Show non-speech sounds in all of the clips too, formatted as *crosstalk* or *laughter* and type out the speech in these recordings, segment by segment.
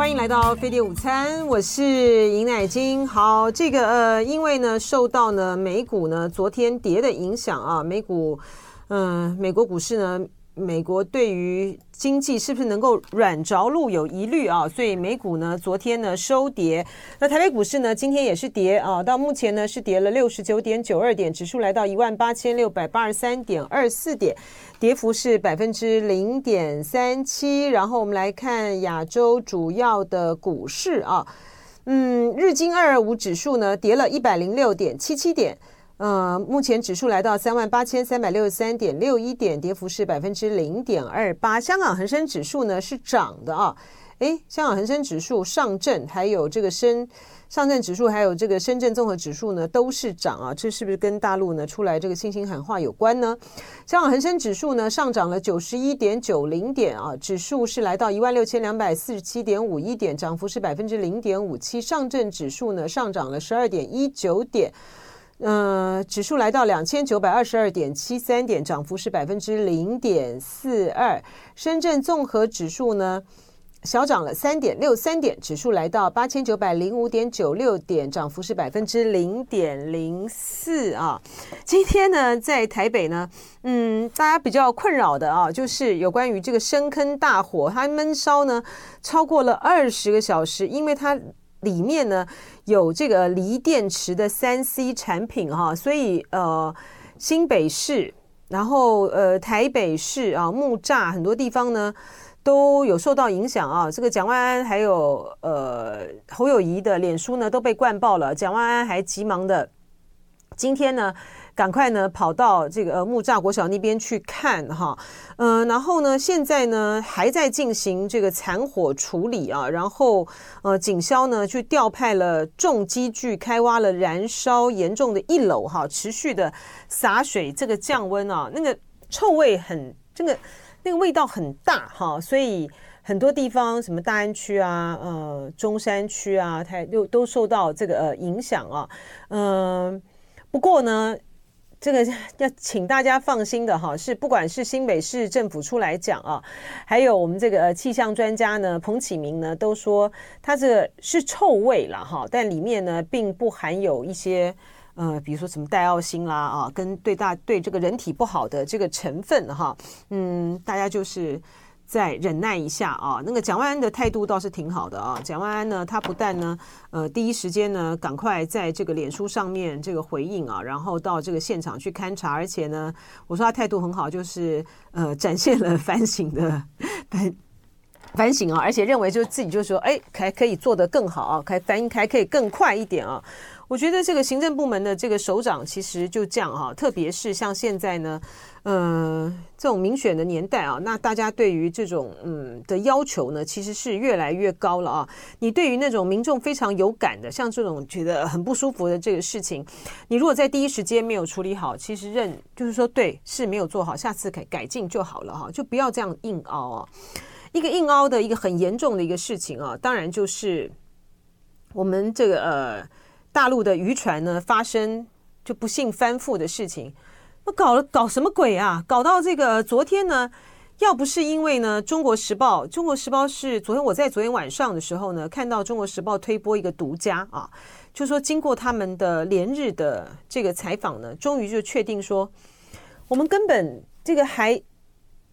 欢迎来到飞碟午餐，我是尹乃金。好，这个呃，因为呢，受到呢美股呢昨天跌的影响啊，美股，嗯、美国股市呢。美国对于经济是不是能够软着陆有疑虑啊，所以美股呢昨天呢收跌，那台北股市呢今天也是跌啊，到目前呢是跌了六十九点九二点，指数来到一万八千六百八十三点二四点，跌幅是百分之零点三七。然后我们来看亚洲主要的股市啊，嗯，日经二二五指数呢跌了一百零六点七七点。呃，目前指数来到三万八千三百六十三点六一点，跌幅是百分之零点二八。香港恒生指数呢是涨的啊，诶，香港恒生指数、上证还有这个深上证指数，还有这个深圳综合指数呢都是涨啊，这是不是跟大陆呢出来这个信心喊话有关呢？香港恒生指数呢上涨了九十一点九零点啊，指数是来到一万六千两百四十七点五一点，涨幅是百分之零点五七。上证指数呢上涨了十二点一九点。呃，指数来到两千九百二十二点七三点，涨幅是百分之零点四二。深圳综合指数呢，小涨了三点六三点，指数来到八千九百零五点九六点，涨幅是百分之零点零四啊。今天呢，在台北呢，嗯，大家比较困扰的啊，就是有关于这个深坑大火，它闷烧呢超过了二十个小时，因为它。里面呢有这个锂电池的三 C 产品哈，所以呃新北市，然后呃台北市啊木栅很多地方呢都有受到影响啊。这个蒋万安还有呃侯友谊的脸书呢都被灌爆了，蒋万安还急忙的今天呢。赶快呢，跑到这个木栅国小那边去看哈，嗯、然后呢，现在呢还在进行这个残火处理啊，然后呃警消呢去调派了重机具开挖了燃烧严重的一楼哈，持续的洒水这个降温啊，那个臭味很这个那个味道很大哈，所以很多地方什么大安区啊、呃中山区啊，它又都受到这个呃影响啊，嗯、不过呢。这个 *laughs* 要请大家放心的哈，是不管是新北市政府出来讲啊，还有我们这个气象专家呢，彭启明呢，都说它这个是臭味了哈，但里面呢并不含有一些呃，比如说什么戴奥辛啦啊，跟对大对这个人体不好的这个成分哈，嗯，大家就是。再忍耐一下啊，那个蒋万安的态度倒是挺好的啊。蒋万安呢，他不但呢，呃，第一时间呢，赶快在这个脸书上面这个回应啊，然后到这个现场去勘察，而且呢，我说他态度很好，就是呃，展现了反省的 *laughs* 反反省啊，而且认为就自己就说，哎，还可以做得更好啊，还反应还可以更快一点啊。我觉得这个行政部门的这个首长其实就这样哈，特别是像现在呢，呃，这种民选的年代啊，那大家对于这种嗯的要求呢，其实是越来越高了啊。你对于那种民众非常有感的，像这种觉得很不舒服的这个事情，你如果在第一时间没有处理好，其实认就是说对是没有做好，下次改改进就好了哈，就不要这样硬凹啊。一个硬凹的一个很严重的一个事情啊，当然就是我们这个呃。大陆的渔船呢，发生就不幸翻覆的事情，那搞了搞什么鬼啊？搞到这个昨天呢，要不是因为呢，《中国时报》《中国时报》是昨天我在昨天晚上的时候呢，看到《中国时报》推播一个独家啊，就说经过他们的连日的这个采访呢，终于就确定说，我们根本这个海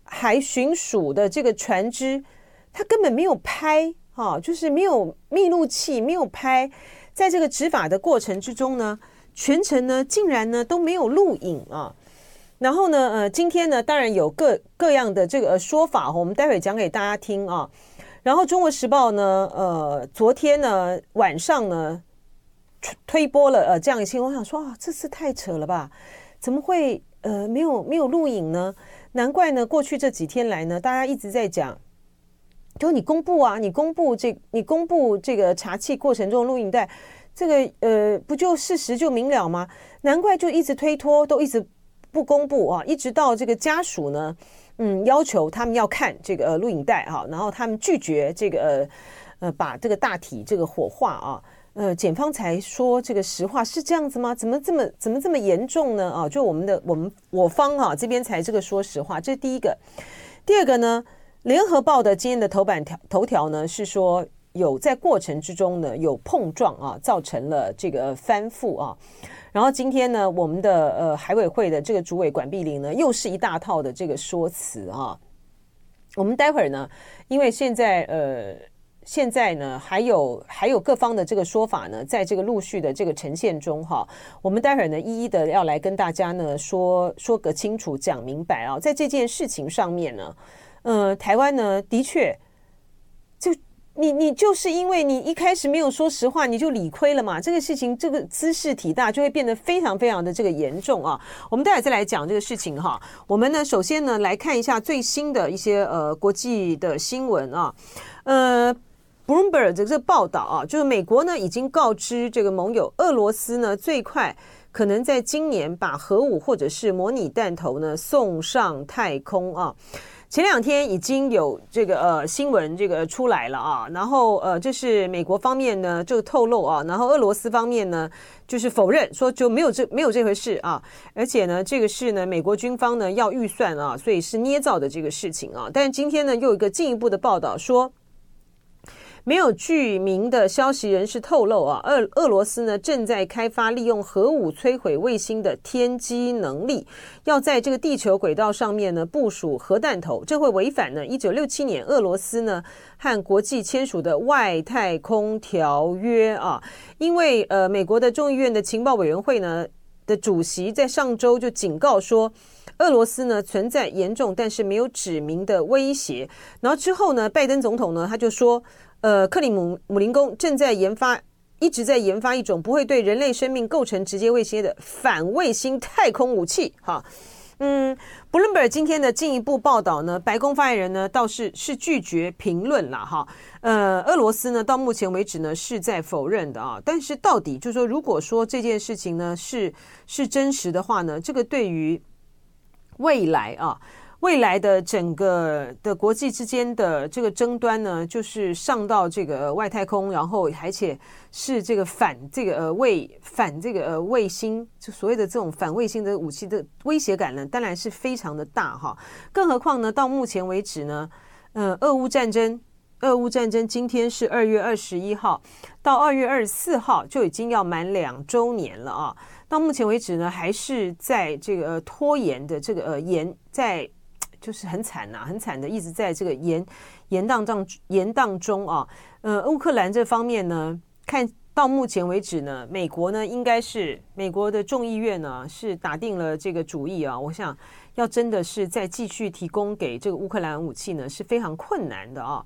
海巡署的这个船只，它根本没有拍啊，就是没有密录器，没有拍。在这个执法的过程之中呢，全程呢竟然呢都没有录影啊。然后呢，呃，今天呢当然有各各样的这个说法，我们待会讲给大家听啊。然后《中国时报》呢，呃，昨天呢晚上呢推播了呃这样一个新闻，我想说啊，这次太扯了吧？怎么会呃没有没有录影呢？难怪呢，过去这几天来呢，大家一直在讲。就你公布啊，你公布这，你公布这个查气过程中录影带，这个呃，不就事实就明了吗？难怪就一直推脱，都一直不公布啊，一直到这个家属呢，嗯，要求他们要看这个录影带哈，然后他们拒绝这个呃呃把这个大体这个火化啊，呃，检方才说这个实话是这样子吗？怎么这么怎么这么严重呢？啊，就我们的我们我方哈这边才这个说实话，这是第一个，第二个呢？联合报的今天的头版条头条呢是说有在过程之中呢有碰撞啊，造成了这个翻覆啊。然后今天呢，我们的呃海委会的这个主委管碧玲呢，又是一大套的这个说辞啊。我们待会儿呢，因为现在呃现在呢还有还有各方的这个说法呢，在这个陆续的这个呈现中哈，我们待会儿呢一一的要来跟大家呢说说个清楚，讲明白啊，在这件事情上面呢，呃，台湾呢的确就。你你就是因为你一开始没有说实话，你就理亏了嘛？这个事情这个兹事体大，就会变得非常非常的这个严重啊！我们待会再来讲这个事情哈。我们呢，首先呢来看一下最新的一些呃国际的新闻啊。呃，Bloomberg 这个报道啊，就是美国呢已经告知这个盟友，俄罗斯呢最快可能在今年把核武或者是模拟弹头呢送上太空啊。前两天已经有这个呃新闻这个出来了啊，然后呃这是美国方面呢就透露啊，然后俄罗斯方面呢就是否认说就没有这没有这回事啊，而且呢这个是呢美国军方呢要预算啊，所以是捏造的这个事情啊，但是今天呢又有一个进一步的报道说。没有具名的消息人士透露啊，俄俄罗斯呢正在开发利用核武摧毁卫星的天基能力，要在这个地球轨道上面呢部署核弹头，这会违反呢一九六七年俄罗斯呢和国际签署的外太空条约啊，因为呃美国的众议院的情报委员会呢的主席在上周就警告说，俄罗斯呢存在严重但是没有指明的威胁，然后之后呢拜登总统呢他就说。呃，克里姆姆林宫正在研发，一直在研发一种不会对人类生命构成直接威胁的反卫星太空武器。哈，嗯，Bloomberg 今天的进一步报道呢，白宫发言人呢倒是是拒绝评论了哈。呃，俄罗斯呢到目前为止呢是在否认的啊。但是到底就是说，如果说这件事情呢是是真实的话呢，这个对于未来啊。未来的整个的国际之间的这个争端呢，就是上到这个外太空，然后而且是这个反这个呃卫反这个呃卫星，就所谓的这种反卫星的武器的威胁感呢，当然是非常的大哈。更何况呢，到目前为止呢，呃，俄乌战争，俄乌战争今天是二月二十一号，到二月二十四号就已经要满两周年了啊。到目前为止呢，还是在这个拖延的这个呃延在。就是很惨呐、很惨的，一直在这个延延宕当延宕中啊。呃，乌克兰这方面呢，看到目前为止呢，美国呢应该是美国的众议院呢是打定了这个主意啊。我想要真的是再继续提供给这个乌克兰武器呢是非常困难的啊。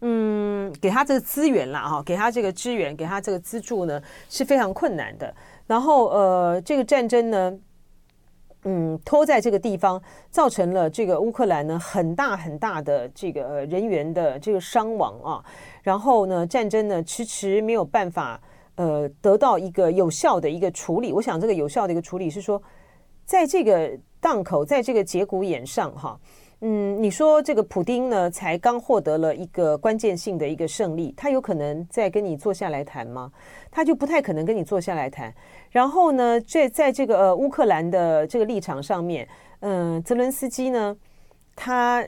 嗯，给他这个资源啦哈，给他这个支援，给他这个资助呢是非常困难的。然后呃，这个战争呢。嗯，拖在这个地方，造成了这个乌克兰呢很大很大的这个人员的这个伤亡啊。然后呢，战争呢迟迟没有办法呃得到一个有效的一个处理。我想这个有效的一个处理是说，在这个档口，在这个节骨眼上哈。嗯，你说这个普丁呢，才刚获得了一个关键性的一个胜利，他有可能再跟你坐下来谈吗？他就不太可能跟你坐下来谈。然后呢，这在这个呃乌克兰的这个立场上面，嗯、泽伦斯基呢，他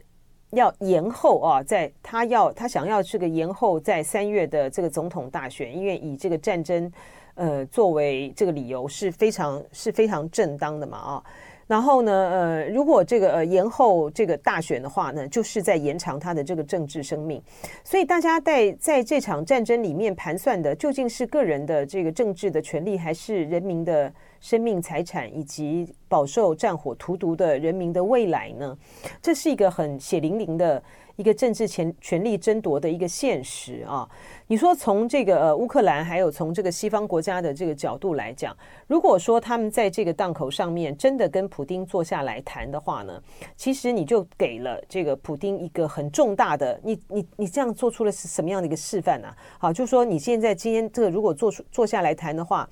要延后啊，在他要他想要这个延后在三月的这个总统大选，因为以这个战争呃作为这个理由是非常是非常正当的嘛啊。然后呢，呃，如果这个呃延后这个大选的话呢，就是在延长他的这个政治生命。所以大家在在这场战争里面盘算的，究竟是个人的这个政治的权利，还是人民的生命财产以及饱受战火荼毒的人民的未来呢？这是一个很血淋淋的。一个政治权权力争夺的一个现实啊！你说从这个呃乌克兰，还有从这个西方国家的这个角度来讲，如果说他们在这个档口上面真的跟普丁坐下来谈的话呢，其实你就给了这个普丁一个很重大的，你你你这样做出了是什么样的一个示范呢？好，就是说你现在今天这个如果坐出坐下来谈的话，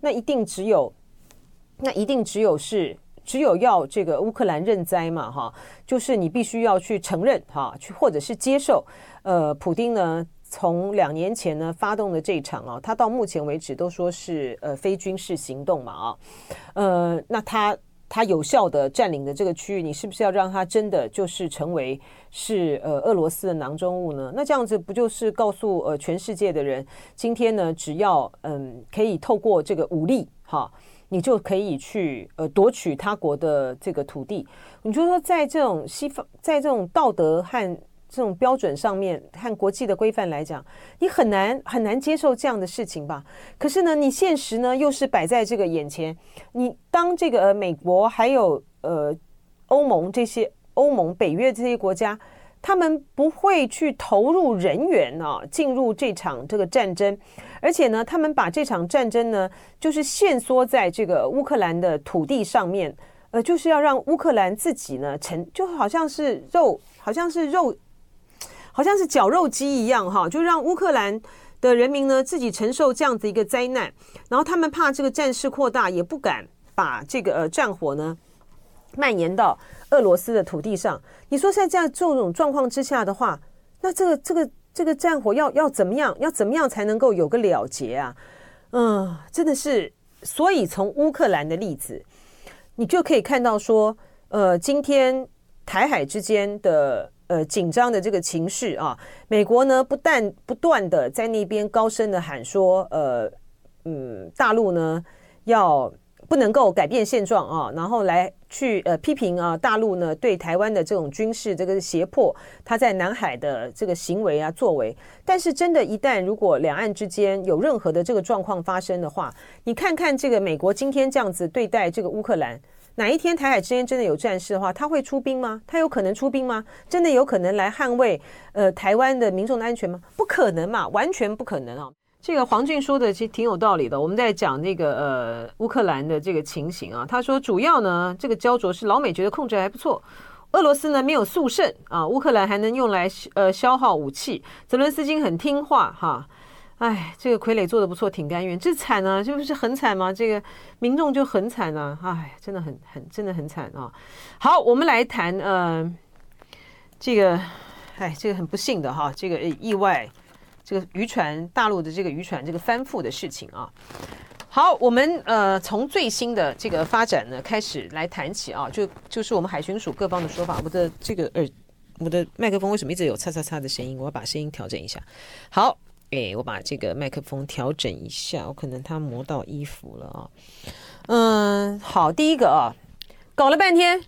那一定只有，那一定只有是。只有要这个乌克兰认栽嘛，哈，就是你必须要去承认哈，去或者是接受。呃，普丁呢，从两年前呢发动的这一场啊，他到目前为止都说是呃非军事行动嘛，啊，呃，那他他有效的占领的这个区域，你是不是要让他真的就是成为是呃俄罗斯的囊中物呢？那这样子不就是告诉呃全世界的人，今天呢，只要嗯可以透过这个武力哈，你就可以去呃夺取他国的这个土地？你就说在这种西方，在这种道德和这种标准上面和国际的规范来讲，你很难很难接受这样的事情吧？可是呢，你现实呢又是摆在这个眼前。你当这个呃美国还有呃欧盟这些欧盟北约这些国家，他们不会去投入人员啊进入这场这个战争，而且呢，他们把这场战争呢就是限缩在这个乌克兰的土地上面，呃，就是要让乌克兰自己呢成就好像是肉，好像是肉。好像是绞肉机一样哈，就让乌克兰的人民呢自己承受这样子一个灾难，然后他们怕这个战事扩大，也不敢把这个呃战火呢蔓延到俄罗斯的土地上。你说在这样这种状况之下的话，那这个这个这个战火要要怎么样？要怎么样才能够有个了结啊？嗯，真的是，所以从乌克兰的例子，你就可以看到说，呃，今天台海之间的。呃，紧张的这个情势啊，美国呢不但不断的在那边高声的喊说，呃，嗯，大陆呢要不能够改变现状啊，然后来去呃批评啊，大陆呢对台湾的这种军事这个胁迫，他在南海的这个行为啊作为，但是真的，一旦如果两岸之间有任何的这个状况发生的话，你看看这个美国今天这样子对待这个乌克兰。哪一天台海之间真的有战事的话，他会出兵吗？他有可能出兵吗？真的有可能来捍卫呃台湾的民众的安全吗？不可能嘛，完全不可能啊！这个黄俊说的其实挺有道理的。我们在讲那个呃乌克兰的这个情形啊，他说主要呢这个焦灼是老美觉得控制还不错，俄罗斯呢没有速胜啊，乌克兰还能用来呃消耗武器，泽伦斯基很听话哈。哎，这个傀儡做的不错，挺甘愿。这惨啊，这不是很惨吗？这个民众就很惨啊！哎，真的很很，真的很惨啊！好，我们来谈呃，这个，哎，这个很不幸的哈，这个意外，这个渔船大陆的这个渔船这个翻覆的事情啊。好，我们呃从最新的这个发展呢开始来谈起啊，就就是我们海巡署各方的说法。我的这个耳，我的麦克风为什么一直有嚓嚓嚓的声音？我要把声音调整一下。好。哎，我把这个麦克风调整一下，我可能它磨到衣服了啊。嗯，好，第一个啊，搞了半天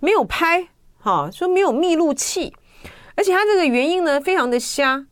没有拍，哈，说没有密录器，而且它这个原因呢非常的瞎，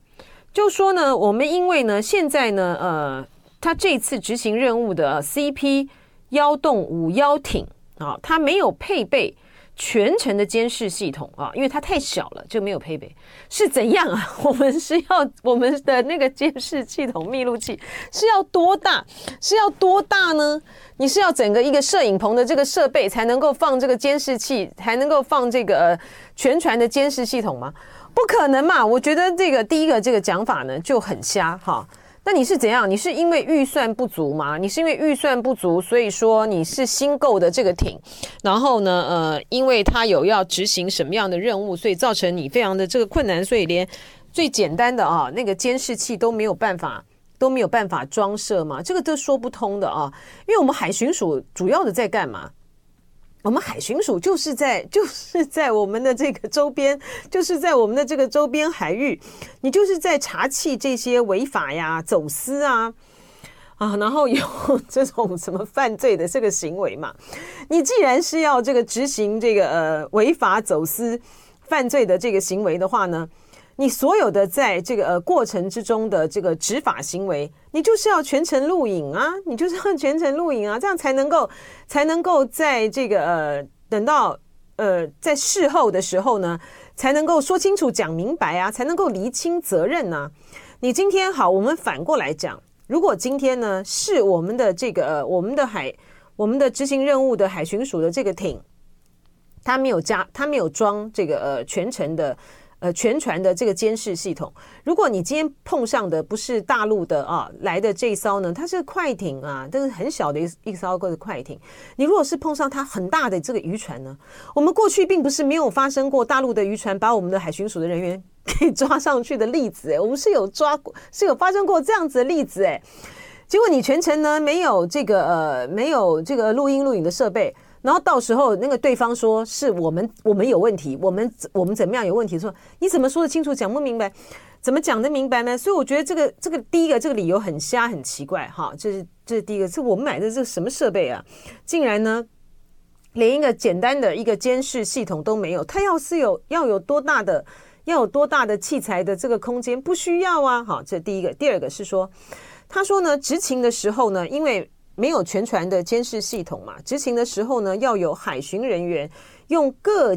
就说呢，我们因为呢现在呢，呃，它这次执行任务的 CP 幺洞五幺艇啊，它没有配备。全程的监视系统啊，因为它太小了，就没有配备。是怎样啊？*laughs* 我们是要我们的那个监视系统密录器是要多大？是要多大呢？你是要整个一个摄影棚的这个设备才能够放这个监视器，才能够放这个、全船的监视系统吗？不可能嘛！我觉得这个第一个这个讲法呢就很瞎哈。那你是怎样？你是因为预算不足吗？你是因为预算不足，所以说你是新购的这个艇，然后呢，呃，因为它有要执行什么样的任务，所以造成你非常的这个困难，所以连最简单的啊那个监视器都没有办法都没有办法装设吗？这个都说不通的啊！因为我们海巡署主要的在干嘛？我们海巡署就是在就是在我们的这个周边，就是在我们的这个周边海域，你就是在查缉这些违法呀、走私啊啊，然后有这种什么犯罪的这个行为嘛。你既然是要这个执行这个呃违法走私犯罪的这个行为的话呢，你所有的在这个呃过程之中的这个执法行为，你就是要全程录影啊，你就是要全程录影啊，这样才能够才能够在这个呃等到呃在事后的时候呢，才能够说清楚讲明白啊，才能够厘清责任呢。你今天好，我们反过来讲，如果今天呢是我们的这个呃我们的海我们的执行任务的海巡署的这个艇，它没有加，它没有装这个呃全程的。呃，全船的这个监视系统，如果你今天碰上的不是大陆的啊来的这一艘呢，它是快艇啊，都是很小的一一艘个的快艇。你如果是碰上它很大的这个渔船呢，我们过去并不是没有发生过大陆的渔船把我们的海巡署的人员 *laughs* 给抓上去的例子，哎，我们是有抓过，是有发生过这样子的例子，哎，结果你全程呢没有这个呃没有这个录音录影的设备。然后到时候那个对方说是我们我们有问题，我们我们怎么样有问题？说你怎么说得清楚，讲不明白，怎么讲得明白呢？所以我觉得这个这个第一个这个理由很瞎很奇怪哈，这是这是第一个，是我们买的这什么设备啊，竟然呢连一个简单的一个监视系统都没有。他要是有要有多大的要有多大的器材的这个空间，不需要啊。好，这第一个，第二个是说，他说呢执勤的时候呢，因为。没有全船的监视系统嘛？执勤的时候呢，要有海巡人员用各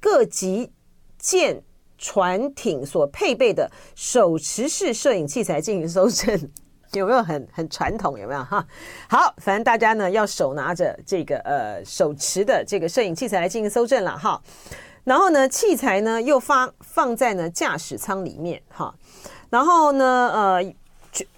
各级舰船艇所配备的手持式摄影器材进行搜证，*laughs* 有没有很很传统？有没有哈？好，反正大家呢要手拿着这个呃手持的这个摄影器材来进行搜证了哈。然后呢，器材呢又发放在呢驾驶舱里面哈。然后呢，呃。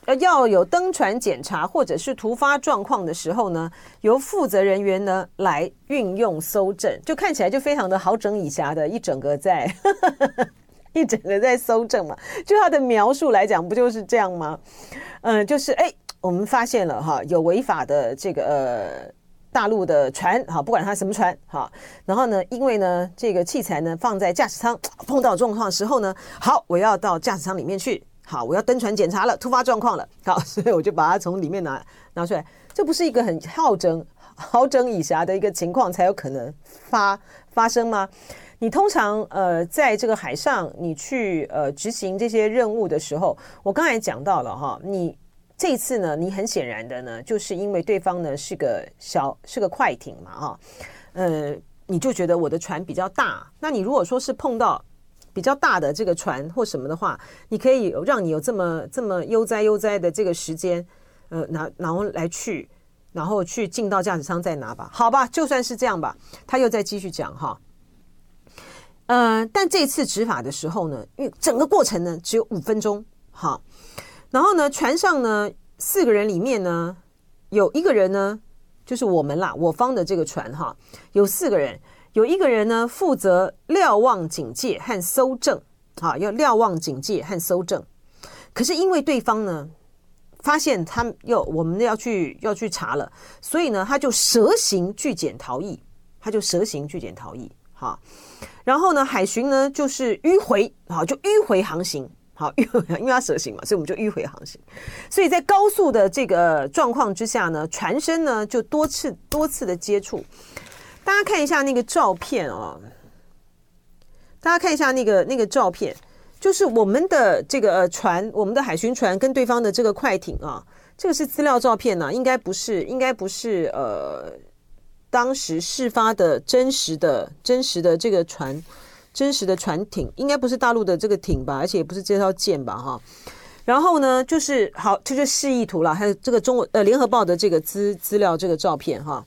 呃，要有登船检查或者是突发状况的时候呢，由负责人员呢来运用搜证，就看起来就非常的好整以暇的一整个在呵 *laughs* 呵一整个在搜证嘛。就他的描述来讲，不就是这样吗？嗯、就是哎，我们发现了哈，有违法的这个呃大陆的船哈，不管它什么船哈，然后呢，因为呢这个器材呢放在驾驶舱，碰到状况的时候呢，好，我要到驾驶舱里面去。好，我要登船检查了，突发状况了。好，*laughs* 所以我就把它从里面拿拿出来。这不是一个很好整、好整以暇的一个情况才有可能发发生吗？你通常呃，在这个海上，你去呃执行这些任务的时候，我刚才讲到了哈，你这次呢，你很显然的呢，就是因为对方呢是个小是个快艇嘛哈，呃，你就觉得我的船比较大。那你如果说是碰到比较大的这个船或什么的话，你可以让你有这么这么悠哉悠哉的这个时间，呃，拿然后来去，然后去进到驾驶舱再拿吧，好吧，就算是这样吧。他又再继续讲哈，呃，但这次执法的时候呢，因为整个过程呢只有五分钟，好，然后呢，船上呢四个人里面呢有一个人呢就是我们啦，我方的这个船哈，有四个人。有一个人呢，负责瞭望警戒和搜证，啊，要瞭望警戒和搜证。可是因为对方呢，发现他要我们要去要去查了，所以呢，他就蛇行拒检逃逸，他就蛇行拒检逃逸，哈。然后呢，海巡呢就是迂回，好，就迂回航行，好，迂回，因为他蛇行嘛，所以我们就迂回航行。所以在高速的这个状况之下呢，船身呢就多次多次的接触。大家看一下那个照片哦，大家看一下那个那个照片，就是我们的这个船，我们的海巡船跟对方的这个快艇啊，这个是资料照片呢，应该不是，应该不是呃，当时事发的真实的真实的这个船，真实的船艇，应该不是大陆的这个艇吧，而且也不是这条舰吧，哈。然后呢，就是好，这就示意图了，还有这个中国呃联合报的这个资资料这个照片哈。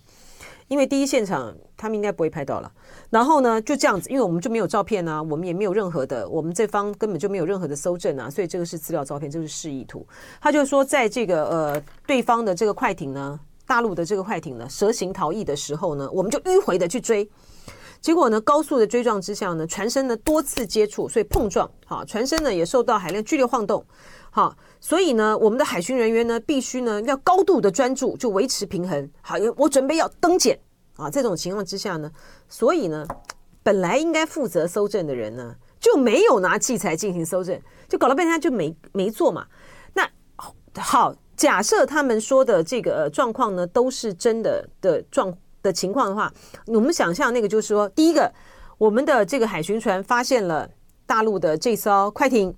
因为第一现场他们应该不会拍到了，然后呢就这样子，因为我们就没有照片啊，我们也没有任何的，我们这方根本就没有任何的搜证啊，所以这个是资料照片，这是示意图。他就说，在这个呃对方的这个快艇呢，大陆的这个快艇呢，蛇行逃逸的时候呢，我们就迂回的去追，结果呢高速的追撞之下呢，船身呢多次接触，所以碰撞，好，船身呢也受到海量剧烈晃动，好。所以呢，我们的海巡人员呢，必须呢要高度的专注，就维持平衡。好，我准备要登检啊。这种情况之下呢，所以呢，本来应该负责搜证的人呢，就没有拿器材进行搜证，就搞了半天就没没做嘛。那好，假设他们说的这个状况呢都是真的的状的情况的话，我们想象那个就是说，第一个，我们的这个海巡船发现了大陆的这艘快艇。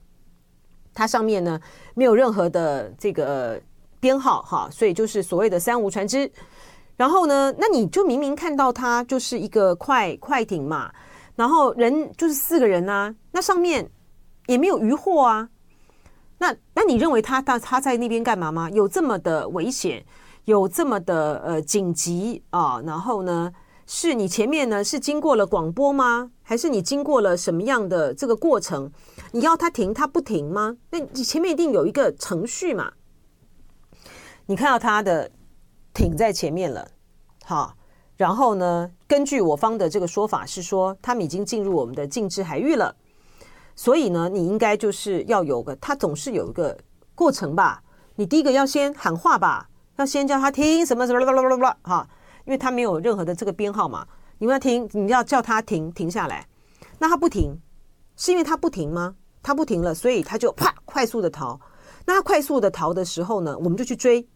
它上面呢没有任何的这个编号哈，所以就是所谓的三无船只。然后呢，那你就明明看到它就是一个快快艇嘛，然后人就是四个人啊，那上面也没有渔获啊。那那你认为他他他在那边干嘛吗？有这么的危险，有这么的呃紧急啊？然后呢？是你前面呢是经过了广播吗？还是你经过了什么样的这个过程？你要他停，他不停吗？那你前面一定有一个程序嘛？你看到他的挺在前面了，好，然后呢，根据我方的这个说法是说，他们已经进入我们的禁制海域了，所以呢，你应该就是要有个，他总是有一个过程吧？你第一个要先喊话吧，要先叫他停，什么什么什么什么什么，哈。因为他没有任何的这个编号嘛。你们要停，你要叫他停停下来，那他不停，是因为他不停吗？他不停了，所以他就啪快速的逃。那他快速的逃的时候呢，我们就去追。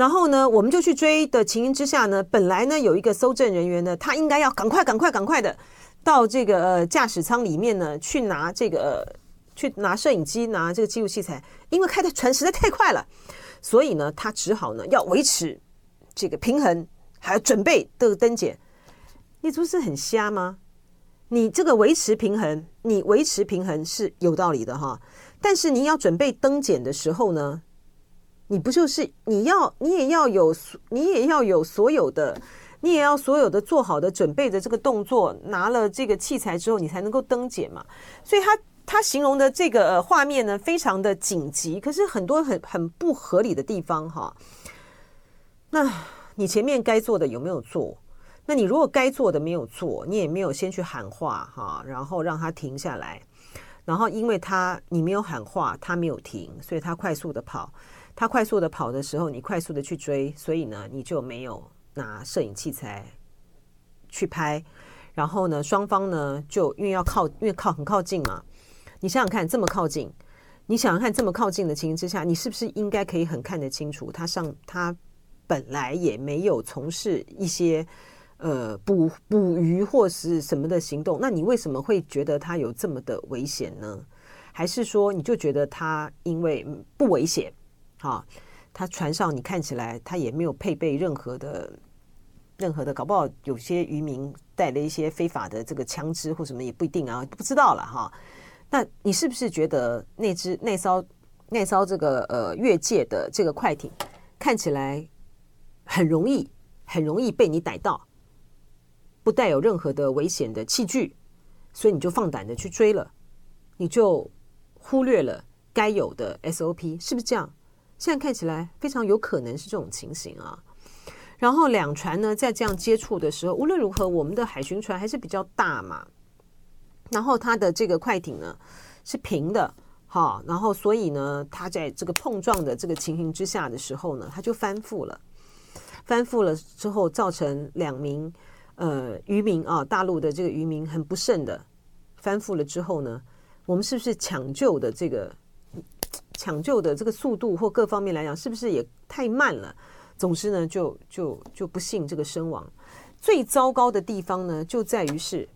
然后呢，我们就去追的情形之下呢，本来呢有一个搜证人员呢，他应该要赶快、赶快、赶快的到这个呃驾驶舱里面呢去拿这个、去拿摄影机、拿这个记录器材，因为开的船实在太快了，所以呢他只好呢要维持这个平衡，还要准备这个登检。你这不是很瞎吗？你这个维持平衡，你维持平衡是有道理的哈。但是你要准备登检的时候呢，你不就是你要你也要有你也要有所有的，你也要所有的做好的准备的这个动作，拿了这个器材之后，你才能够登检嘛。所以他他形容的这个画面呢，非常的紧急，可是很多很很不合理的地方哈。那你前面该做的有没有做？那你如果该做的没有做，你也没有先去喊话哈，然后让他停下来，然后因为他你没有喊话，他没有停，所以他快速的跑，他快速的跑的时候，你快速的去追，所以呢，你就没有拿摄影器材去拍，然后呢，双方呢就因为要靠，因为靠很靠近嘛，你想想看，这么靠近，你想想看这么靠近的情形之下，你是不是应该可以很看得清楚，他上他本来也没有从事一些。呃，捕捕鱼或是什么的行动，那你为什么会觉得他有这么的危险呢？还是说你就觉得他因为不危险？哈，他船上你看起来他也没有配备任何的任何的，搞不好有些渔民带了一些非法的这个枪支或什么也不一定啊，不知道了哈。那你是不是觉得那只那艘那艘这个呃越界的这个快艇看起来很容易很容易被你逮到？不带有任何的危险的器具，所以你就放胆的去追了，你就忽略了该有的 SOP，是不是这样？现在看起来非常有可能是这种情形啊。然后两船呢在这样接触的时候，无论如何，我们的海巡船还是比较大嘛，然后它的这个快艇呢是平的，哈，然后所以呢，它在这个碰撞的这个情形之下的时候呢，它就翻覆了，翻覆了之后造成两名。呃，渔民啊，大陆的这个渔民很不慎的翻覆了之后呢，我们是不是抢救的这个抢救的这个速度或各方面来讲，是不是也太慢了？总之呢，就就就不幸这个身亡。最糟糕的地方呢，就在于是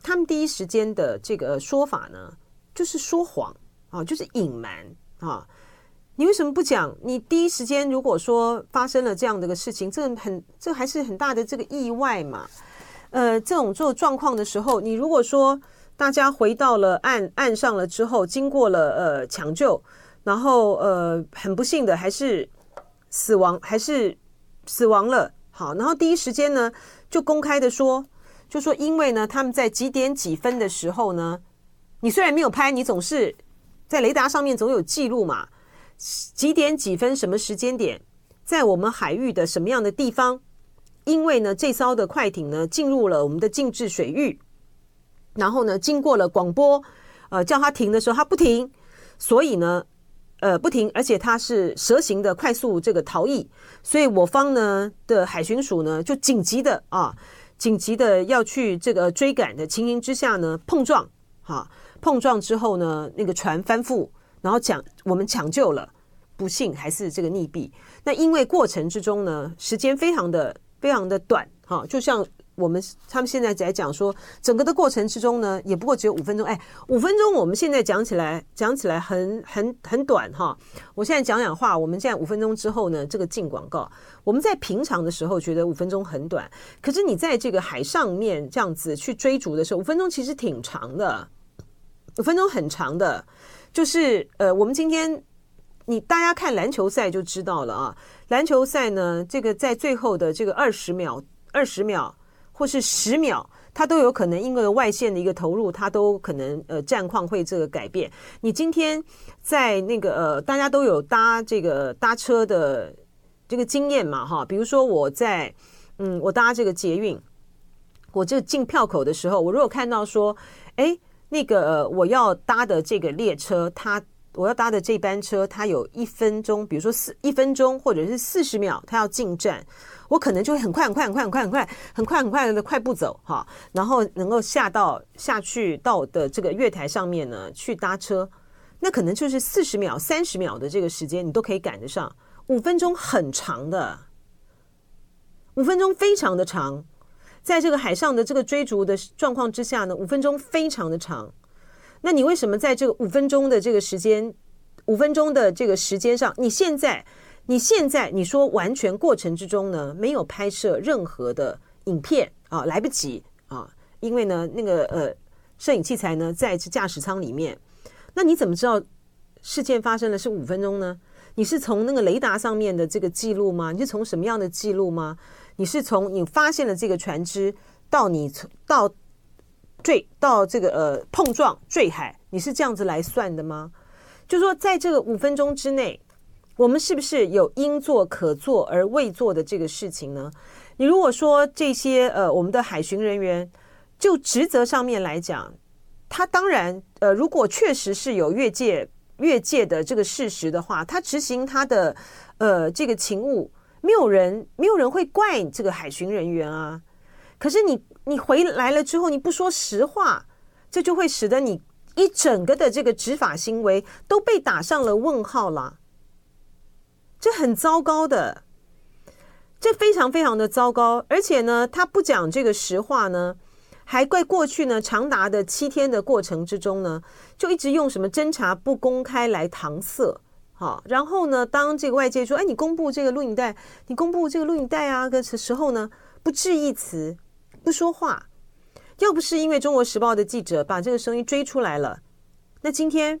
他们第一时间的这个说法呢，就是说谎啊，就是隐瞒啊。你为什么不讲？你第一时间如果说发生了这样的个事情，这很这还是很大的这个意外嘛？呃，这种这种状况的时候，你如果说大家回到了岸岸上了之后，经过了呃抢救，然后呃很不幸的还是死亡，还是死亡了。好，然后第一时间呢就公开的说，就说因为呢他们在几点几分的时候呢，你虽然没有拍，你总是在雷达上面总有记录嘛。几点几分？什么时间点？在我们海域的什么样的地方？因为呢，这艘的快艇呢进入了我们的禁制水域，然后呢，经过了广播，呃，叫它停的时候，它不停，所以呢，呃，不停，而且它是蛇形的快速这个逃逸，所以我方呢的海巡署呢就紧急的啊，紧急的要去这个追赶的情形之下呢，碰撞，哈、碰撞之后呢，那个船翻覆。然后抢，我们抢救了，不幸还是这个溺毙。那因为过程之中呢，时间非常的非常的短，哈，就像我们他们现在在讲说，整个的过程之中呢，也不过只有五分钟。哎，五分钟我们现在讲起来讲起来很很很短哈。我现在讲讲话，我们现在五分钟之后呢，这个进广告。我们在平常的时候觉得五分钟很短，可是你在这个海上面这样子去追逐的时候，五分钟其实挺长的，五分钟很长的。就是呃，我们今天你大家看篮球赛就知道了啊。篮球赛呢，这个在最后的这个二十秒、二十秒或是十秒，它都有可能因为外线的一个投入，它都可能呃战况会这个改变。你今天在那个呃，大家都有搭这个搭车的这个经验嘛哈？比如说我在嗯，我搭这个捷运，我这进票口的时候，我如果看到说，哎。那个我要搭的这个列车，它我要搭的这班车，它有一分钟，比如说四一分钟或者是四十秒，它要进站，我可能就会很快很快很快很快很快很快很快的快步走哈，然后能够下到下去到的这个月台上面呢去搭车，那可能就是四十秒三十秒的这个时间，你都可以赶得上。五分钟很长的，五分钟非常的长，在这个海上的这个追逐的状况之下呢，五分钟非常的长。那你为什么在这个五分钟的这个时间，五分钟的这个时间上，你现在，你现在你说完全过程之中呢，没有拍摄任何的影片啊，来不及啊，因为呢，那个呃，摄影器材呢在这驾驶舱里面，那你怎么知道事件发生的是五分钟呢？你是从那个雷达上面的这个记录吗？你是从什么样的记录吗？你是从你发现了这个船只到你从到。坠到这个呃碰撞坠海，你是这样子来算的吗？就说在这个五分钟之内，我们是不是有应做可做而未做的这个事情呢？你如果说这些呃我们的海巡人员就职责上面来讲，他当然呃如果确实是有越界越界的这个事实的话，他执行他的呃这个勤务，没有人没有人会怪这个海巡人员啊。可是你。你回来了之后，你不说实话，这就会使得你一整个的这个执法行为都被打上了问号了。这很糟糕的，这非常非常的糟糕。而且呢，他不讲这个实话呢，还怪过去呢长达的七天的过程之中呢，就一直用什么侦查不公开来搪塞。好，然后呢，当这个外界说，哎，你公布这个录影带，你公布这个录影带啊的时候呢，不置一词。不说话，要不是因为《中国时报》的记者把这个声音追出来了，那今天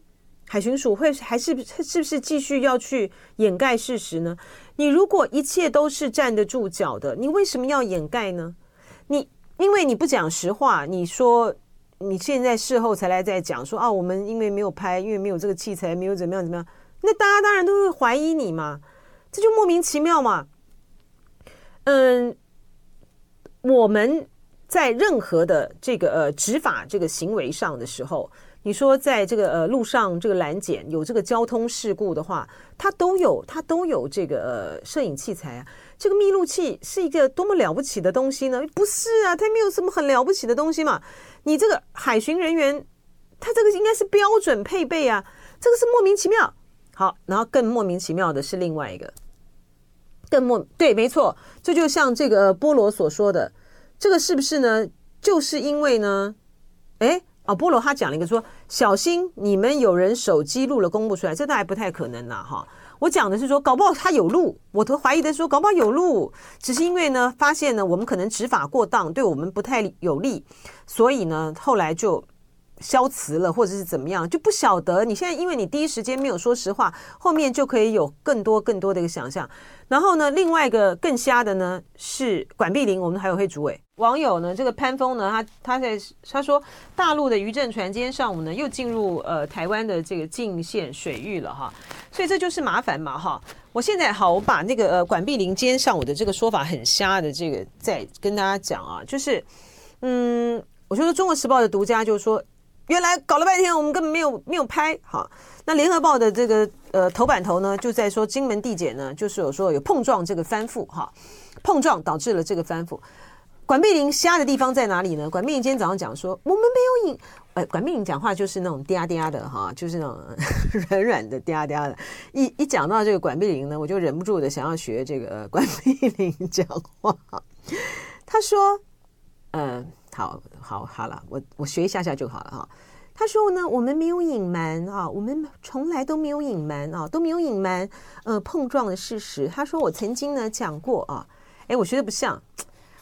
海巡署会还是是不是继续要去掩盖事实呢？你如果一切都是站得住脚的，你为什么要掩盖呢？你因为你不讲实话，你说你现在事后才来再讲说啊，我们因为没有拍，因为没有这个器材，没有怎么样怎么样，那大家当然都会怀疑你嘛，这就莫名其妙嘛。嗯。我们在任何的这个呃执法这个行为上的时候，你说在这个呃路上这个拦检有这个交通事故的话，它都有它都有这个呃摄影器材啊。这个密录器是一个多么了不起的东西呢？不是啊，它没有什么很了不起的东西嘛。你这个海巡人员，他这个应该是标准配备啊，这个是莫名其妙。好，然后更莫名其妙的是另外一个。更莫对，没错，这就像这个波罗所说的，这个是不是呢？就是因为呢，哎，哦，波罗他讲了一个说，小心你们有人手机录了公布出来，这倒还不太可能呐，哈。我讲的是说，搞不好他有录，我都怀疑的说，搞不好有录，只是因为呢，发现呢，我们可能执法过当，对我们不太有利，所以呢，后来就。消磁了，或者是怎么样，就不晓得。你现在因为你第一时间没有说实话，后面就可以有更多更多的一个想象。然后呢，另外一个更瞎的呢是管碧玲，我们还有会主委网友呢，这个潘峰呢，他他在他说大陆的渔政船今天上午呢又进入呃台湾的这个禁限水域了哈，所以这就是麻烦嘛哈。我现在好，我把那个呃管碧玲今天上午的这个说法很瞎的这个再跟大家讲啊，就是嗯，我觉得《中国时报》的独家就是说。原来搞了半天，我们根本没有没有拍哈。那联合报的这个呃头版头呢，就在说金门地检呢，就是有说有碰撞这个翻覆哈，碰撞导致了这个翻覆。管碧玲瞎的地方在哪里呢？管碧玲今天早上讲说我们没有影，呃，管碧玲讲话就是那种嗲嗲的哈，就是那种 *laughs* 软软的嗲嗲的。一一讲到这个管碧玲呢，我就忍不住的想要学这个管碧玲讲话。他说，嗯。好好好了，我我学一下下就好了哈。他说呢，我们没有隐瞒啊，我们从来都没有隐瞒啊，都没有隐瞒呃碰撞的事实。他说我曾经呢讲过啊，诶，我学的不像，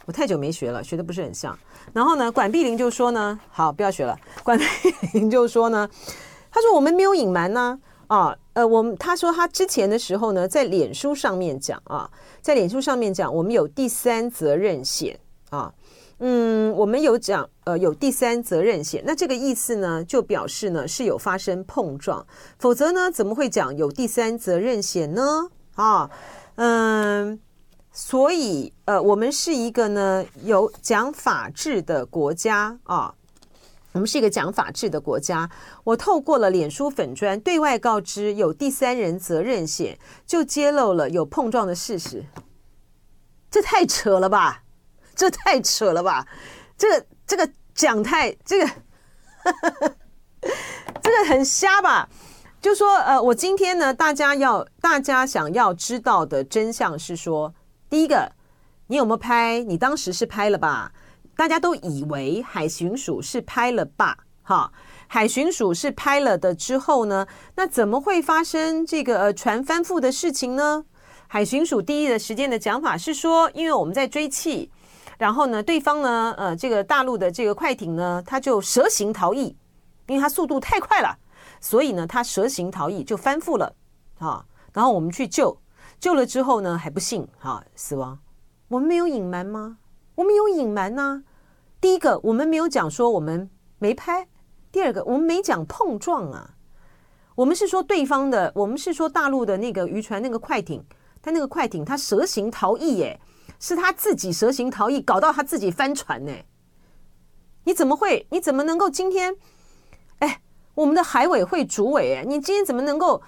我太久没学了，学的不是很像。然后呢，管碧玲就说呢，好，不要学了。管碧玲就说呢，他说我们没有隐瞒呢啊，呃，我们他说他之前的时候呢，在脸书上面讲啊，在脸书上面讲，我们有第三责任险啊。嗯，我们有讲，呃，有第三责任险，那这个意思呢，就表示呢是有发生碰撞，否则呢怎么会讲有第三责任险呢？啊，嗯，所以呃，我们是一个呢有讲法治的国家啊，我们是一个讲法治的国家，我透过了脸书粉砖对外告知有第三人责任险，就揭露了有碰撞的事实。这太扯了吧！这太扯了吧！这个这个讲太这个 *laughs* 这个很瞎吧？就说呃，我今天呢，大家要大家想要知道的真相是说，第一个，你有没有拍？你当时是拍了吧？大家都以为海巡署是拍了吧？哈，海巡署是拍了的之后呢，那怎么会发生这个呃船翻覆的事情呢？海巡署第一的时间的讲法是说，因为我们在追气，然后呢，对方呢，呃，这个大陆的这个快艇呢，它就蛇行逃逸，因为它速度太快了，所以呢，它蛇行逃逸就翻覆了，啊，然后我们去救，救了之后呢，还不幸啊死亡。我们没有隐瞒吗？我们有隐瞒呐。第一个，我们没有讲说我们没拍；第二个，我们没讲碰撞啊。我们是说对方的，我们是说大陆的那个渔船那个快艇。他那个快艇，他蛇行逃逸，耶，是他自己蛇行逃逸，搞到他自己翻船呢。你怎么会？你怎么能够今天？哎，我们的海委会主委，哎，你今天怎么能够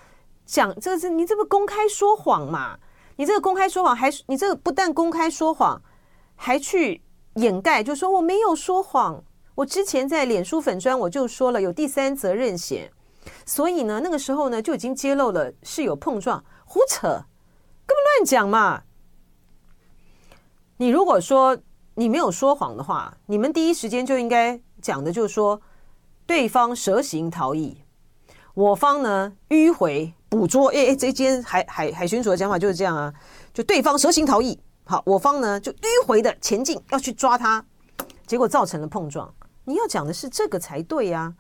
讲这个是？你这不公开说谎嘛？你这个公开说谎，还你这个不但公开说谎，还去掩盖，就说我没有说谎。我之前在脸书粉专我就说了有第三责任险，所以呢，那个时候呢就已经揭露了是有碰撞，胡扯。根本乱讲嘛！你如果说你没有说谎的话，你们第一时间就应该讲的就是说，对方蛇行逃逸，我方呢迂回捕捉。哎哎，这间海海海巡署的讲法就是这样啊，就对方蛇行逃逸，好，我方呢就迂回的前进要去抓他，结果造成了碰撞。你要讲的是这个才对呀，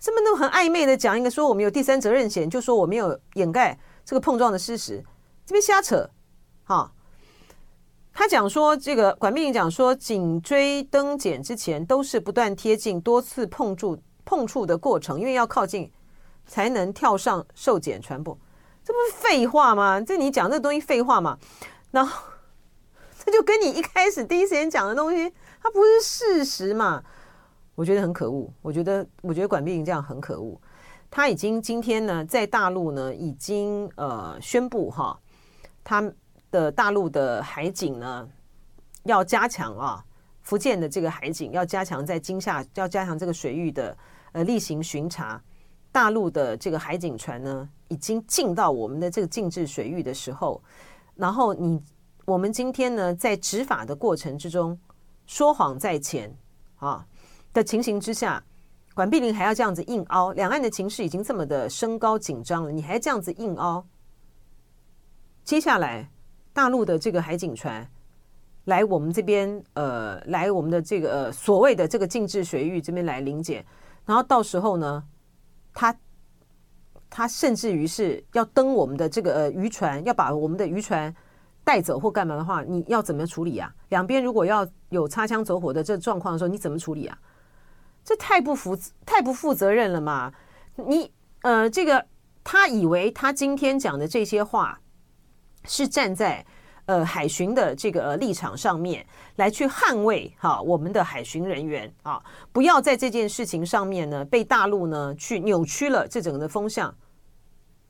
这么都很暧昧的讲一个说我们有第三责任险，就说我没有掩盖这个碰撞的事实。这边瞎扯，哈，他讲说这个管碧玲讲说，颈椎登检之前都是不断贴近、多次碰触碰触的过程，因为要靠近才能跳上受检船舶，这不是废话吗？这你讲这东西废话吗？然后 *laughs* 这就跟你一开始第一时间讲的东西，它不是事实嘛？我觉得很可恶，我觉得我觉得管碧玲这样很可恶。他已经今天呢，在大陆呢，已经呃宣布哈。他的大陆的海警呢，要加强啊，福建的这个海警要加强在金厦，要加强这个水域的呃例行巡查。大陆的这个海警船呢，已经进到我们的这个禁制水域的时候，然后你我们今天呢，在执法的过程之中说谎在前啊的情形之下，管碧玲还要这样子硬凹，两岸的情势已经这么的升高紧张了，你还这样子硬凹。接下来，大陆的这个海警船来我们这边，呃，来我们的这个呃所谓的这个禁制水域这边来临检，然后到时候呢，他他甚至于是要登我们的这个渔船，要把我们的渔船带走或干嘛的话，你要怎么处理啊？两边如果要有擦枪走火的这状况的时候，你怎么处理啊？这太不负太不负责任了嘛！你呃，这个他以为他今天讲的这些话。是站在呃海巡的这个立场上面来去捍卫哈我们的海巡人员啊，不要在这件事情上面呢被大陆呢去扭曲了这整个的风向。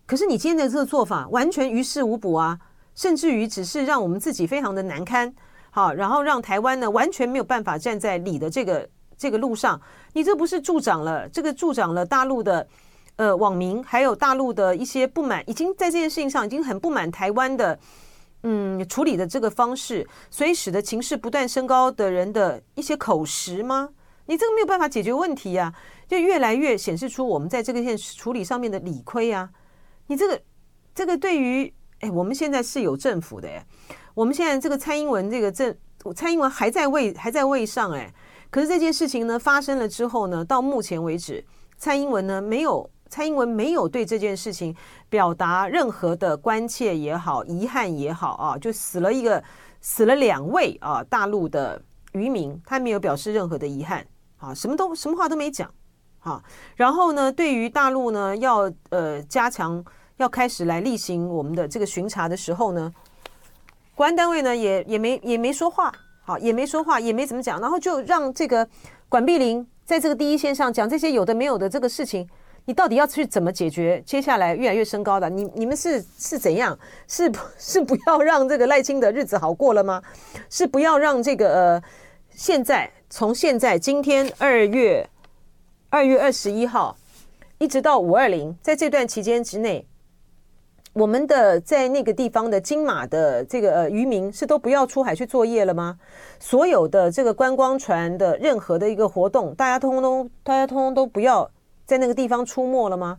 可是你今天的这个做法完全于事无补啊，甚至于只是让我们自己非常的难堪，好，然后让台湾呢完全没有办法站在理的这个这个路上。你这不是助长了这个助长了大陆的。呃，网民还有大陆的一些不满，已经在这件事情上已经很不满台湾的，嗯，处理的这个方式，所以使得情势不断升高的人的一些口实吗？你这个没有办法解决问题呀，就越来越显示出我们在这个件处理上面的理亏啊。你这个这个对于，哎，我们现在是有政府的，哎，我们现在这个蔡英文这个政，蔡英文还在位还在位上，哎，可是这件事情呢发生了之后呢，到目前为止，蔡英文呢没有。蔡英文没有对这件事情表达任何的关切也好、遗憾也好啊，就死了一个、死了两位啊，大陆的渔民，他没有表示任何的遗憾啊，什么都什么话都没讲啊。然后呢，对于大陆呢，要呃加强、要开始来例行我们的这个巡查的时候呢，国安单位呢也也没也没说话，好，也没说话，也没怎么讲，然后就让这个管碧玲在这个第一线上讲这些有的没有的这个事情，你到底要去怎么解决？接下来越来越升高的，你你们是是怎样？是是不要让这个赖清德日子好过了吗？是不要让这个呃，现在从现在今天二月二月二十一号一直到五二零，在这段期间之内。我们的在那个地方的金马的这个呃渔民是都不要出海去作业了吗？所有的这个观光船的任何的一个活动，大家通通大家通通都不要在那个地方出没了吗？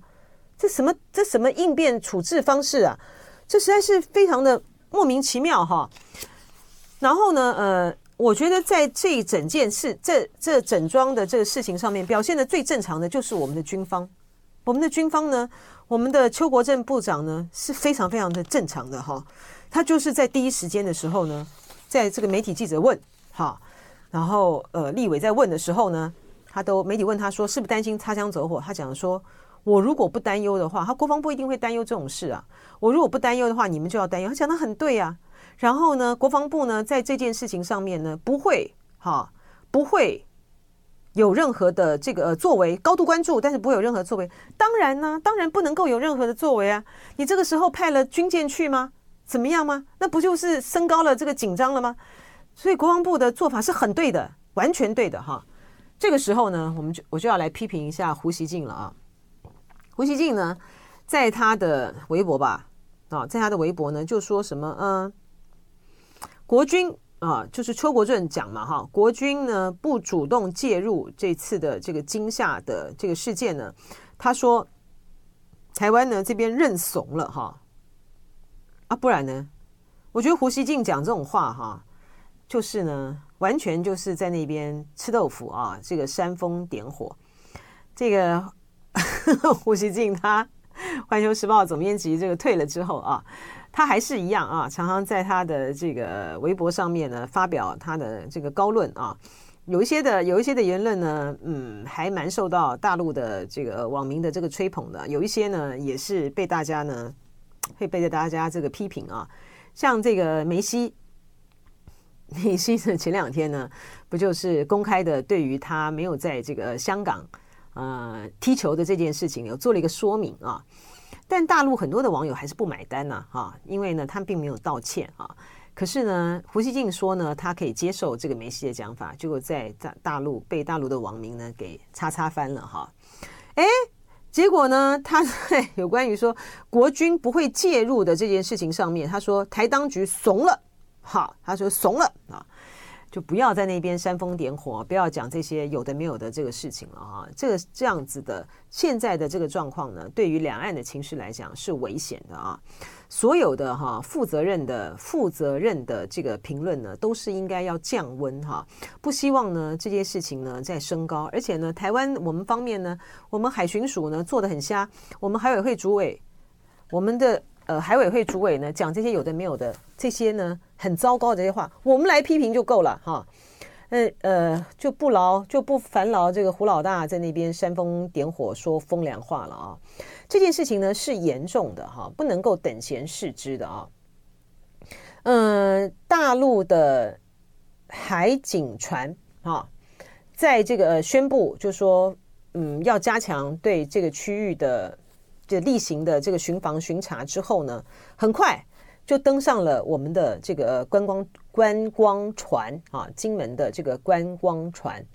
这什么这什么应变处置方式啊？这实在是非常的莫名其妙哈。然后呢，呃，我觉得在这整件事这这整桩的这个事情上面表现的最正常的就是我们的军方，我们的军方呢。我们的邱国正部长呢是非常非常的正常的哈，他就是在第一时间的时候呢，在这个媒体记者问哈，然后呃立委在问的时候呢，他都媒体问他说是不是担心擦枪走火，他讲说，我如果不担忧的话，他国防部一定会担忧这种事啊，我如果不担忧的话，你们就要担忧，他讲得很对啊，然后呢，国防部呢在这件事情上面呢不会哈不会。有任何的这个作为，高度关注，但是不会有任何作为。当然呢，当然不能够有任何的作为啊！你这个时候派了军舰去吗？怎么样吗？那不就是升高了这个紧张了吗？所以国防部的做法是很对的，完全对的哈。这个时候呢，我们就我就要来批评一下胡锡进了啊。胡锡进呢，在他的微博吧，啊，在他的微博呢，就说什么嗯，国军。啊，就是邱国正讲嘛，哈，国军呢不主动介入这次的这个惊吓的这个事件呢，他说台湾呢这边认怂了哈，啊，不然呢，我觉得胡锡进讲这种话哈，就是呢完全就是在那边吃豆腐啊，这个煽风点火，这个呵 *laughs* 呵胡锡进他环球时报总编辑这个退了之后啊。他还是一样啊，常常在他的这个微博上面呢发表他的这个高论啊，有一些的有一些的言论呢，嗯，还蛮受到大陆的这个网民的这个吹捧的，有一些呢也是被大家呢会被大家这个批评啊，像这个梅西，梅西的前两天呢，*laughs* 不就是公开的对于他没有在这个香港呃踢球的这件事情有做了一个说明啊。但大陆很多的网友还是不买单呢，哈，因为呢，他并没有道歉啊。可是呢，胡锡进说呢，他可以接受这个梅西的讲法，结果在大大陆被大陆的网民呢给叉叉翻了哈。哎，结果呢，他在有关于说国军不会介入的这件事情上面，他说台当局怂了，哈，他说怂了啊。就不要在那边煽风点火，不要讲这些有的没有的这个事情了哈。这个这样子的现在的这个状况呢，对于两岸的情绪来讲是危险的啊。所有的哈负责任的负责任的这个评论呢，都是应该要降温哈。不希望呢这件事情呢再升高，而且呢，台湾我们方面呢，我们海巡署呢做得很瞎，我们海委会主委，我们的。呃，海委会主委呢讲这些有的没有的这些呢很糟糕的这些话，我们来批评就够了哈。呃呃，就不劳就不烦劳这个胡老大在那边煽风点火说风凉话了啊。这件事情呢是严重的哈，不能够等闲视之的啊。嗯、大陆的海警船啊，在这个宣布就说嗯要加强对这个区域的。这例行的这个巡防巡查之后呢，很快就登上了我们的这个观光观光船啊，金门的这个观光船，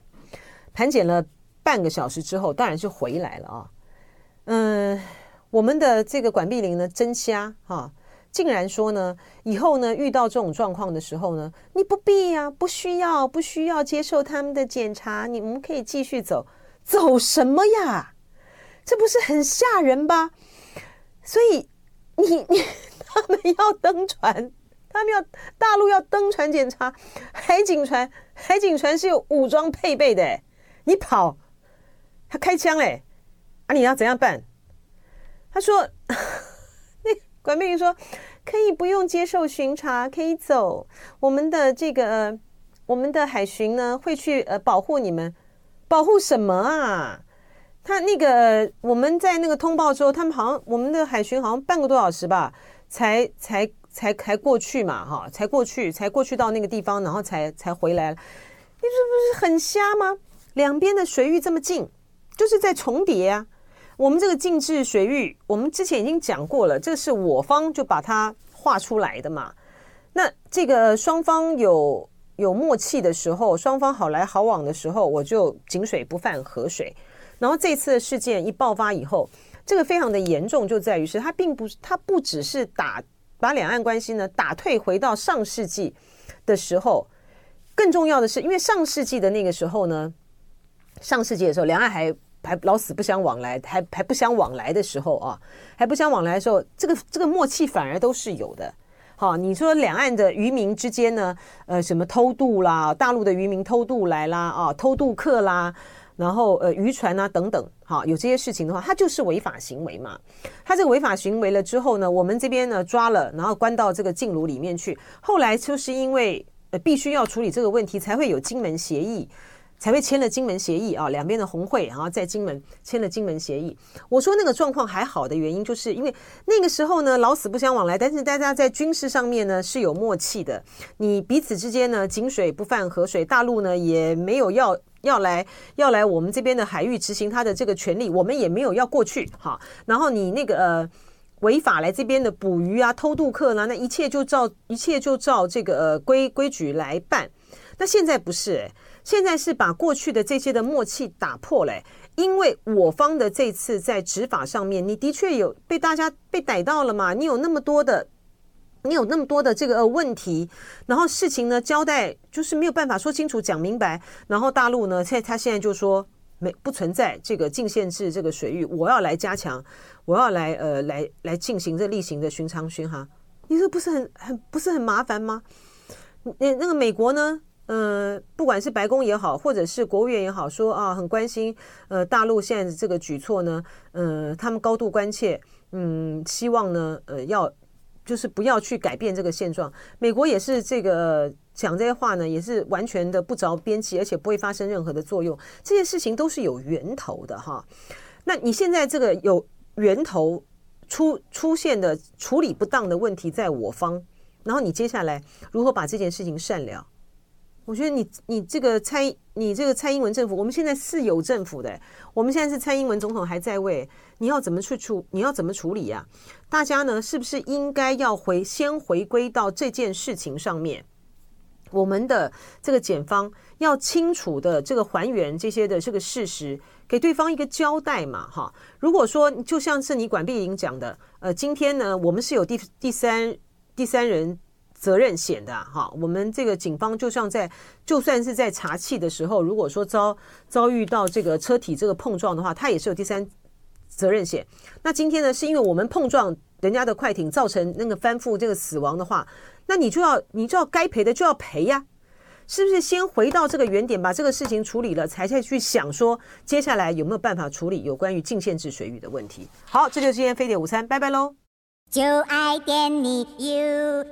盘检了半个小时之后，当然是回来了啊。嗯，我们的这个管碧玲呢，真瞎哈，竟然说呢，以后呢遇到这种状况的时候呢，你不必呀、啊，不需要，不需要接受他们的检查，你们可以继续走，走什么呀？这不是很吓人吧？所以你 *laughs* 你他们要登船，他们要大陆要登船检查海警船，海警船是有武装配备的，你跑他开枪嘞，啊你要怎样办？他说，*laughs* 那管碧玲说可以不用接受巡查，可以走。我们的这个我们的海巡呢会去呃保护你们，保护什么啊？他那个我们在那个通报之后，他们好像我们的海巡好像半个多小时吧，才才才才过去嘛，哈，才过去，才过去到那个地方，然后才才回来了。你这不是很瞎吗？两边的水域这么近，就是在重叠啊。我们这个禁制水域，我们之前已经讲过了，这是我方就把它画出来的嘛。那这个双方有有默契的时候，双方好来好往的时候，我就井水不犯河水。然后这次的事件一爆发以后，这个非常的严重，就在于是它并不是，它不只是打把两岸关系呢打退回到上世纪的时候，更重要的是，因为上世纪的那个时候呢，上世纪的时候，两岸还还老死不相往来，还还不相往来的时候啊，还不相往来的时候，这个这个默契反而都是有的。好，你说两岸的渔民之间呢，呃，什么偷渡啦，大陆的渔民偷渡来啦，啊，偷渡客啦。然后呃，渔船啊等等，好，有这些事情的话，它就是违法行为嘛。它这个违法行为了之后呢，我们这边呢抓了，然后关到这个禁炉里面去。后来就是因为呃必须要处理这个问题，才会有金门协议，才会签了金门协议啊。两边的红会然后在金门签了金门协议。我说那个状况还好的原因，就是因为那个时候呢老死不相往来，但是大家在军事上面呢是有默契的。你彼此之间呢井水不犯河水，大陆呢也没有要。要来要来我们这边的海域执行他的这个权利，我们也没有要过去哈。然后你那个呃违法来这边的捕鱼啊、偷渡客呢，那一切就照一切就照这个呃规规矩来办。那现在不是，现在是把过去的这些的默契打破了，因为我方的这次在执法上面，你的确有被大家被逮到了嘛？你有那么多的。你有那么多的这个问题，然后事情呢交代就是没有办法说清楚讲明白，然后大陆呢现在他现在就说没不存在这个禁限制这个水域，我要来加强，我要来呃来来进行这例行的巡航巡航，你说不是很很不是很麻烦吗？那那个美国呢，呃不管是白宫也好，或者是国务院也好，说啊很关心呃大陆现在的这个举措呢，呃他们高度关切，嗯希望呢呃要。就是不要去改变这个现状。美国也是这个讲这些话呢，也是完全的不着边际，而且不会发生任何的作用。这些事情都是有源头的哈。那你现在这个有源头出出现的处理不当的问题在我方，然后你接下来如何把这件事情善了？我觉得你你这个蔡你这个蔡英文政府，我们现在是有政府的，我们现在是蔡英文总统还在位，你要怎么去处你要怎么处理呀？大家呢是不是应该要回先回归到这件事情上面？我们的这个检方要清楚的这个还原这些的这个事实，给对方一个交代嘛，哈。如果说就像是你管碧莹讲的，呃，今天呢我们是有第第三第三人。责任险的哈，我们这个警方就像在，就算是在查气的时候，如果说遭遭遇到这个车体这个碰撞的话，他也是有第三责任险。那今天呢，是因为我们碰撞人家的快艇，造成那个翻覆这个死亡的话，那你就要你就要该赔的就要赔呀，是不是？先回到这个原点，把这个事情处理了，才再去想说接下来有没有办法处理有关于禁限制水域的问题。好，这就是今天非典午餐，拜拜喽。就爱点你 UFO。